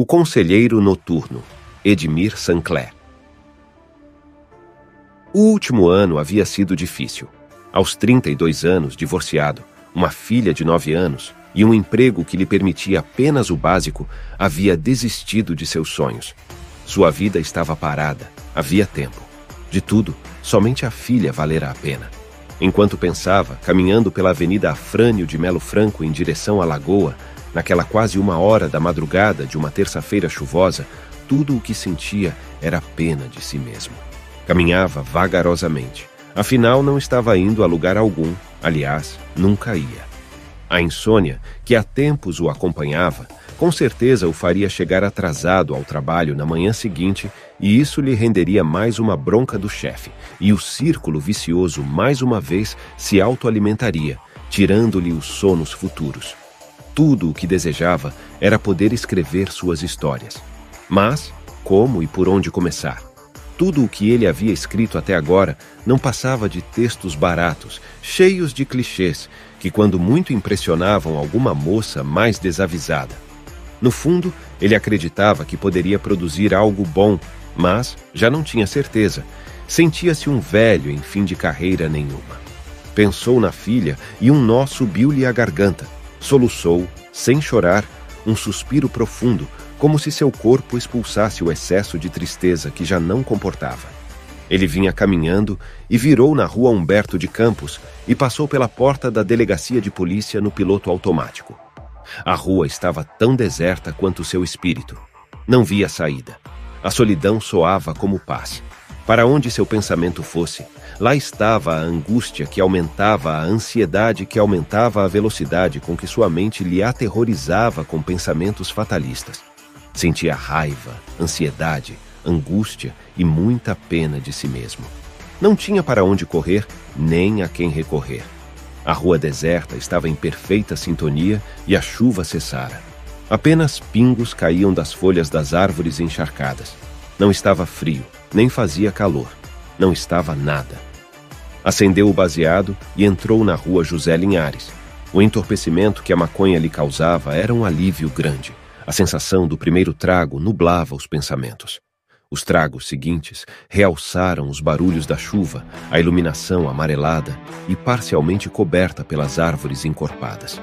O Conselheiro Noturno, Edmir Sancler. O último ano havia sido difícil. Aos 32 anos, divorciado, uma filha de 9 anos e um emprego que lhe permitia apenas o básico, havia desistido de seus sonhos. Sua vida estava parada, havia tempo. De tudo, somente a filha valera a pena. Enquanto pensava, caminhando pela Avenida Afrânio de Melo Franco em direção à lagoa, Naquela quase uma hora da madrugada de uma terça-feira chuvosa, tudo o que sentia era pena de si mesmo. Caminhava vagarosamente. Afinal, não estava indo a lugar algum, aliás, nunca ia. A insônia, que há tempos o acompanhava, com certeza o faria chegar atrasado ao trabalho na manhã seguinte, e isso lhe renderia mais uma bronca do chefe, e o círculo vicioso mais uma vez se autoalimentaria, tirando-lhe os sonos futuros. Tudo o que desejava era poder escrever suas histórias. Mas, como e por onde começar? Tudo o que ele havia escrito até agora não passava de textos baratos, cheios de clichês, que quando muito impressionavam alguma moça mais desavisada. No fundo, ele acreditava que poderia produzir algo bom, mas já não tinha certeza. Sentia-se um velho em fim de carreira nenhuma. Pensou na filha e um nó subiu-lhe à garganta. Soluçou, sem chorar, um suspiro profundo, como se seu corpo expulsasse o excesso de tristeza que já não comportava. Ele vinha caminhando e virou na rua Humberto de Campos e passou pela porta da delegacia de polícia no piloto automático. A rua estava tão deserta quanto seu espírito. Não via saída. A solidão soava como paz. Para onde seu pensamento fosse, Lá estava a angústia que aumentava a ansiedade que aumentava a velocidade com que sua mente lhe aterrorizava com pensamentos fatalistas. Sentia raiva, ansiedade, angústia e muita pena de si mesmo. Não tinha para onde correr, nem a quem recorrer. A rua deserta estava em perfeita sintonia e a chuva cessara. Apenas pingos caíam das folhas das árvores encharcadas. Não estava frio, nem fazia calor. Não estava nada. Acendeu o baseado e entrou na rua José Linhares. O entorpecimento que a maconha lhe causava era um alívio grande. A sensação do primeiro trago nublava os pensamentos. Os tragos seguintes realçaram os barulhos da chuva, a iluminação amarelada e parcialmente coberta pelas árvores encorpadas.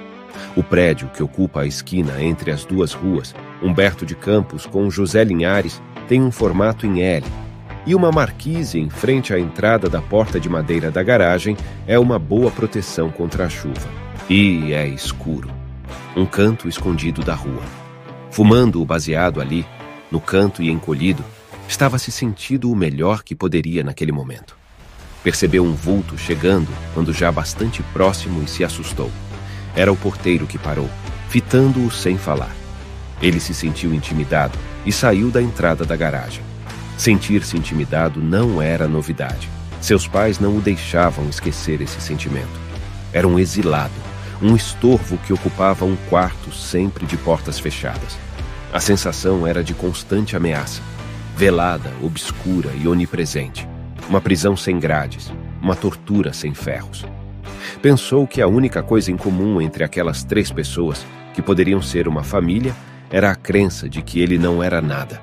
O prédio que ocupa a esquina entre as duas ruas, Humberto de Campos com José Linhares, tem um formato em L e uma marquise em frente à entrada da porta de madeira da garagem é uma boa proteção contra a chuva. E é escuro. Um canto escondido da rua. Fumando o baseado ali, no canto e encolhido, estava se sentindo o melhor que poderia naquele momento. Percebeu um vulto chegando quando já bastante próximo e se assustou. Era o porteiro que parou, fitando-o sem falar. Ele se sentiu intimidado e saiu da entrada da garagem. Sentir-se intimidado não era novidade. Seus pais não o deixavam esquecer esse sentimento. Era um exilado, um estorvo que ocupava um quarto sempre de portas fechadas. A sensação era de constante ameaça, velada, obscura e onipresente. Uma prisão sem grades, uma tortura sem ferros. Pensou que a única coisa em comum entre aquelas três pessoas, que poderiam ser uma família, era a crença de que ele não era nada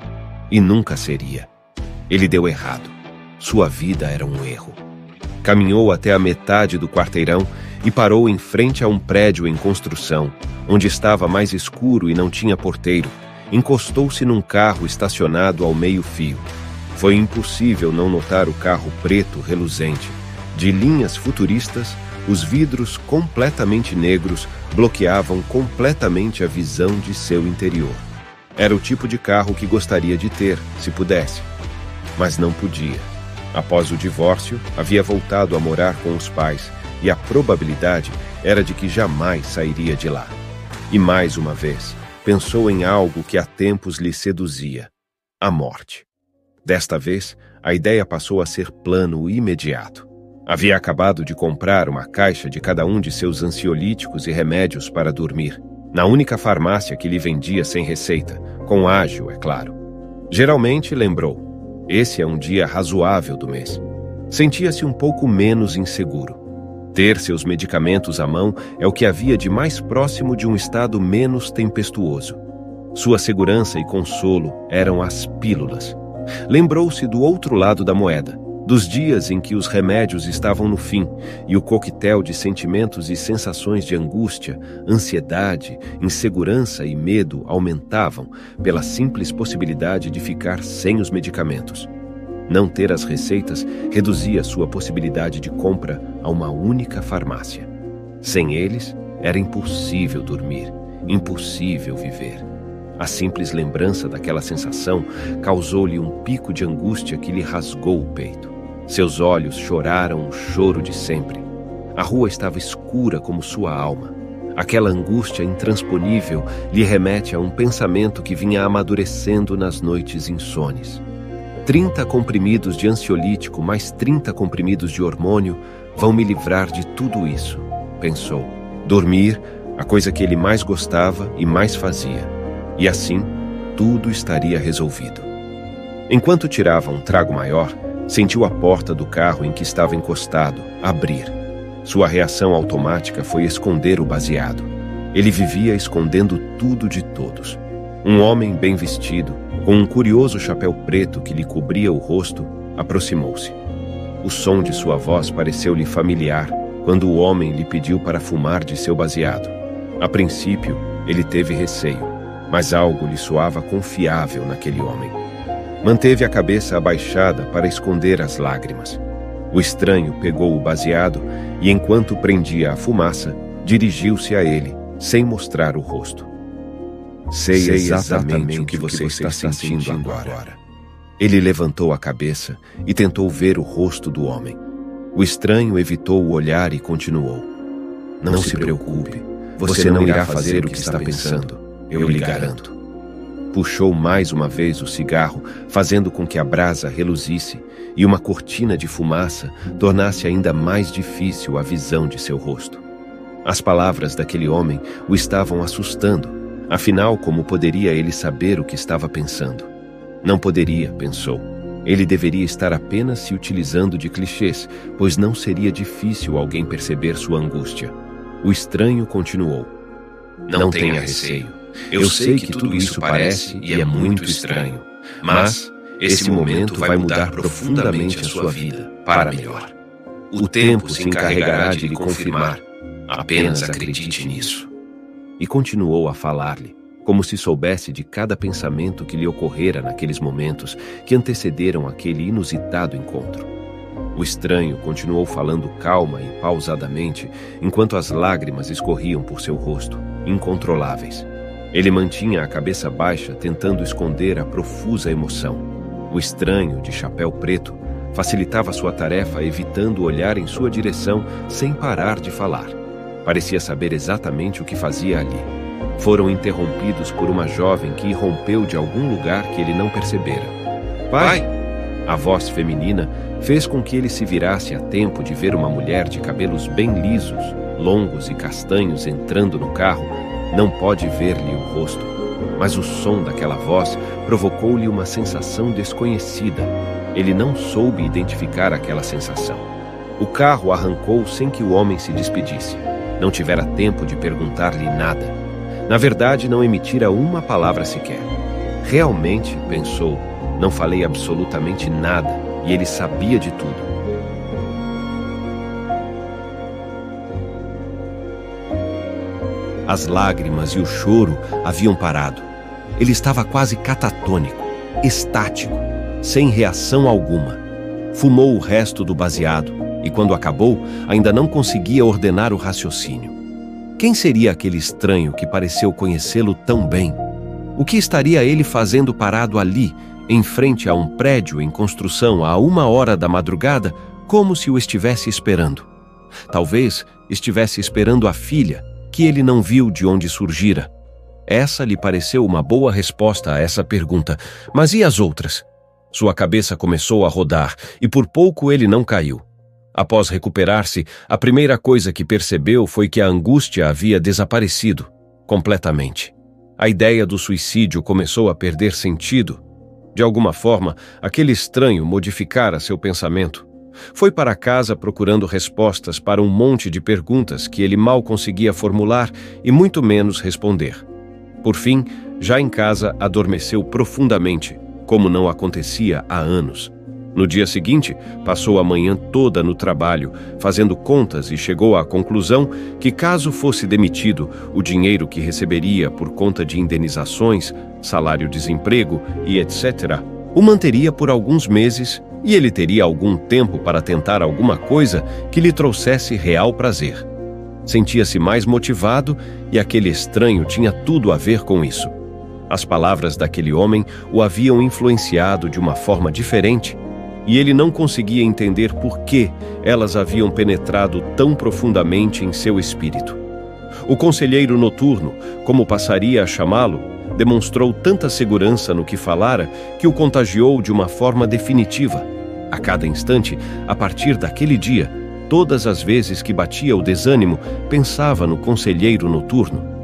e nunca seria. Ele deu errado. Sua vida era um erro. Caminhou até a metade do quarteirão e parou em frente a um prédio em construção, onde estava mais escuro e não tinha porteiro. Encostou-se num carro estacionado ao meio-fio. Foi impossível não notar o carro preto reluzente. De linhas futuristas, os vidros completamente negros bloqueavam completamente a visão de seu interior. Era o tipo de carro que gostaria de ter, se pudesse mas não podia. Após o divórcio, havia voltado a morar com os pais e a probabilidade era de que jamais sairia de lá. E mais uma vez, pensou em algo que há tempos lhe seduzia: a morte. Desta vez, a ideia passou a ser plano imediato. Havia acabado de comprar uma caixa de cada um de seus ansiolíticos e remédios para dormir, na única farmácia que lhe vendia sem receita, com ágil, é claro. Geralmente, lembrou, esse é um dia razoável do mês. Sentia-se um pouco menos inseguro. Ter seus medicamentos à mão é o que havia de mais próximo de um estado menos tempestuoso. Sua segurança e consolo eram as pílulas. Lembrou-se do outro lado da moeda, dos dias em que os remédios estavam no fim e o coquetel de sentimentos e sensações de angústia, ansiedade, insegurança e medo aumentavam pela simples possibilidade de ficar sem os medicamentos. Não ter as receitas reduzia sua possibilidade de compra a uma única farmácia. Sem eles, era impossível dormir, impossível viver. A simples lembrança daquela sensação causou-lhe um pico de angústia que lhe rasgou o peito. Seus olhos choraram o choro de sempre. A rua estava escura como sua alma. Aquela angústia intransponível lhe remete a um pensamento que vinha amadurecendo nas noites insones. Trinta comprimidos de ansiolítico mais trinta comprimidos de hormônio vão me livrar de tudo isso, pensou. Dormir, a coisa que ele mais gostava e mais fazia. E assim, tudo estaria resolvido. Enquanto tirava um trago maior, sentiu a porta do carro em que estava encostado abrir. Sua reação automática foi esconder o baseado. Ele vivia escondendo tudo de todos. Um homem bem vestido, com um curioso chapéu preto que lhe cobria o rosto, aproximou-se. O som de sua voz pareceu-lhe familiar quando o homem lhe pediu para fumar de seu baseado. A princípio, ele teve receio mas algo lhe soava confiável naquele homem. Manteve a cabeça abaixada para esconder as lágrimas. O estranho pegou o baseado e, enquanto prendia a fumaça, dirigiu-se a ele, sem mostrar o rosto. Sei, Sei exatamente, o que você, está, está sentindo, agora. agora. Ele levantou a cabeça e tentou ver o rosto do homem. O estranho evitou o olhar e continuou. Não, não se preocupe, você não irá fazer o que está pensando eu lhe garanto. Puxou mais uma vez o cigarro, fazendo com que a brasa reluzisse e uma cortina de fumaça tornasse ainda mais difícil a visão de seu rosto. As palavras daquele homem o estavam assustando. Afinal, como poderia ele saber o que estava pensando? Não poderia, pensou. Ele deveria estar apenas se utilizando de clichês, pois não seria difícil alguém perceber sua angústia. O estranho continuou. Não, não tenha receio. Eu sei que tudo isso parece e é muito estranho, mas esse momento vai mudar profundamente a sua vida para melhor. O tempo se encarregará de lhe confirmar. Apenas acredite nisso. E continuou a falar-lhe, como se soubesse de cada pensamento que lhe ocorrera naqueles momentos que antecederam aquele inusitado encontro. O estranho continuou falando calma e pausadamente, enquanto as lágrimas escorriam por seu rosto, incontroláveis. Ele mantinha a cabeça baixa, tentando esconder a profusa emoção. O estranho, de chapéu preto, facilitava sua tarefa evitando olhar em sua direção sem parar de falar. Parecia saber exatamente o que fazia ali. Foram interrompidos por uma jovem que irrompeu de algum lugar que ele não percebera. Pai! A voz feminina fez com que ele se virasse a tempo de ver uma mulher de cabelos bem lisos, longos e castanhos entrando no carro não pode ver-lhe o rosto, mas o som daquela voz provocou-lhe uma sensação desconhecida. Ele não soube identificar aquela sensação. O carro arrancou sem que o homem se despedisse. Não tivera tempo de perguntar-lhe nada. Na verdade, não emitira uma palavra sequer. Realmente, pensou, não falei absolutamente nada e ele sabia de tudo. As lágrimas e o choro haviam parado. Ele estava quase catatônico, estático, sem reação alguma. Fumou o resto do baseado e, quando acabou, ainda não conseguia ordenar o raciocínio. Quem seria aquele estranho que pareceu conhecê-lo tão bem? O que estaria ele fazendo parado ali, em frente a um prédio em construção a uma hora da madrugada, como se o estivesse esperando? Talvez estivesse esperando a filha, que ele não viu de onde surgira. Essa lhe pareceu uma boa resposta a essa pergunta, mas e as outras? Sua cabeça começou a rodar e por pouco ele não caiu. Após recuperar-se, a primeira coisa que percebeu foi que a angústia havia desaparecido completamente. A ideia do suicídio começou a perder sentido. De alguma forma, aquele estranho modificara seu pensamento. Foi para casa procurando respostas para um monte de perguntas que ele mal conseguia formular e muito menos responder. Por fim, já em casa adormeceu profundamente, como não acontecia há anos. No dia seguinte, passou a manhã toda no trabalho, fazendo contas e chegou à conclusão que, caso fosse demitido, o dinheiro que receberia por conta de indenizações, salário-desemprego e etc., o manteria por alguns meses e ele teria algum tempo para tentar alguma coisa que lhe trouxesse real prazer. Sentia-se mais motivado e aquele estranho tinha tudo a ver com isso. As palavras daquele homem o haviam influenciado de uma forma diferente e ele não conseguia entender por que elas haviam penetrado tão profundamente em seu espírito. O conselheiro noturno, como passaria a chamá-lo, demonstrou tanta segurança no que falara que o contagiou de uma forma definitiva. A cada instante, a partir daquele dia, todas as vezes que batia o desânimo, pensava no conselheiro noturno.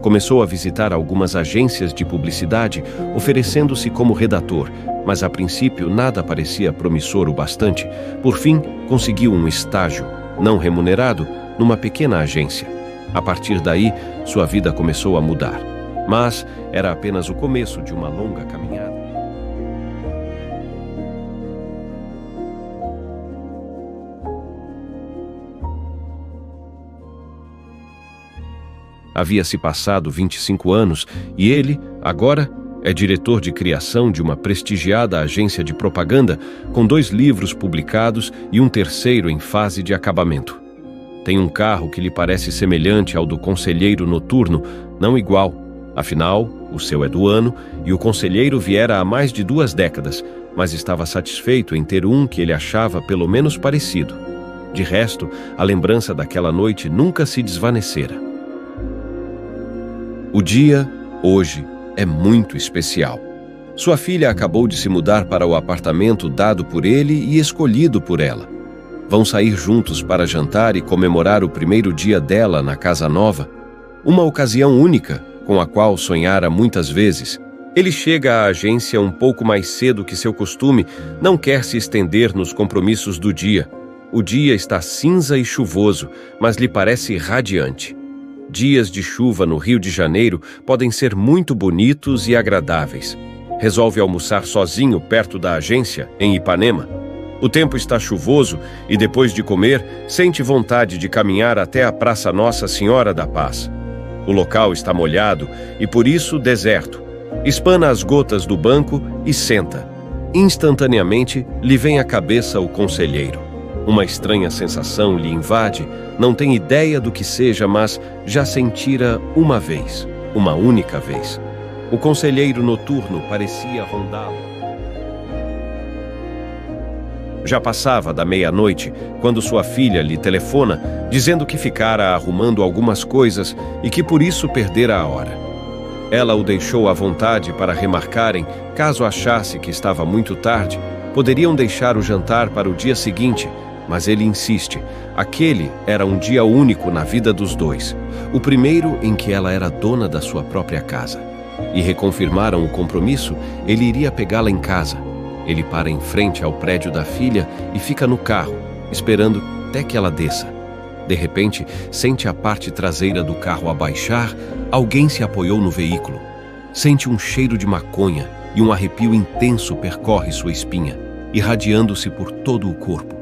Começou a visitar algumas agências de publicidade, oferecendo-se como redator, mas a princípio nada parecia promissor o bastante. Por fim, conseguiu um estágio, não remunerado, numa pequena agência. A partir daí, sua vida começou a mudar. Mas era apenas o começo de uma longa caminhada. Havia-se passado 25 anos e ele, agora, é diretor de criação de uma prestigiada agência de propaganda com dois livros publicados e um terceiro em fase de acabamento. Tem um carro que lhe parece semelhante ao do conselheiro noturno, não igual. Afinal, o seu é do ano e o conselheiro viera há mais de duas décadas, mas estava satisfeito em ter um que ele achava pelo menos parecido. De resto, a lembrança daquela noite nunca se desvanecera. O dia, hoje, é muito especial. Sua filha acabou de se mudar para o apartamento dado por ele e escolhido por ela. Vão sair juntos para jantar e comemorar o primeiro dia dela na casa nova. Uma ocasião única, com a qual sonhara muitas vezes. Ele chega à agência um pouco mais cedo que seu costume, não quer se estender nos compromissos do dia. O dia está cinza e chuvoso, mas lhe parece radiante. Dias de chuva no Rio de Janeiro podem ser muito bonitos e agradáveis. Resolve almoçar sozinho perto da agência, em Ipanema. O tempo está chuvoso e, depois de comer, sente vontade de caminhar até a Praça Nossa Senhora da Paz. O local está molhado e, por isso, deserto. Espana as gotas do banco e senta. Instantaneamente lhe vem à cabeça o conselheiro. Uma estranha sensação lhe invade, não tem ideia do que seja, mas já sentira uma vez, uma única vez. O conselheiro noturno parecia rondá-lo. Já passava da meia-noite quando sua filha lhe telefona dizendo que ficara arrumando algumas coisas e que por isso perdera a hora. Ela o deixou à vontade para remarcarem, caso achasse que estava muito tarde, poderiam deixar o jantar para o dia seguinte mas ele insiste. Aquele era um dia único na vida dos dois. O primeiro em que ela era dona da sua própria casa. E reconfirmaram o compromisso, ele iria pegá-la em casa. Ele para em frente ao prédio da filha e fica no carro, esperando até que ela desça. De repente, sente a parte traseira do carro abaixar, alguém se apoiou no veículo. Sente um cheiro de maconha e um arrepio intenso percorre sua espinha, irradiando-se por todo o corpo.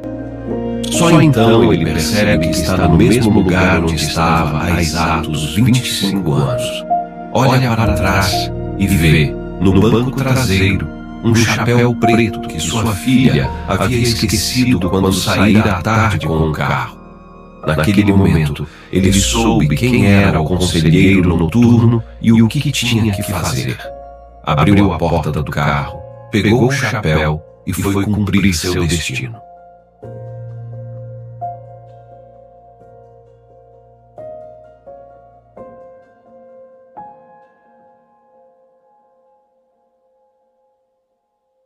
Só então ele percebe que está no mesmo lugar onde estava há exatos 25 anos. Olha para trás e vê, no banco traseiro, um chapéu preto que sua filha havia esquecido quando saíra à tarde com o carro. Naquele momento, ele soube quem era o conselheiro noturno e o que tinha que fazer. Abriu a porta do carro, pegou o chapéu e foi cumprir seu destino.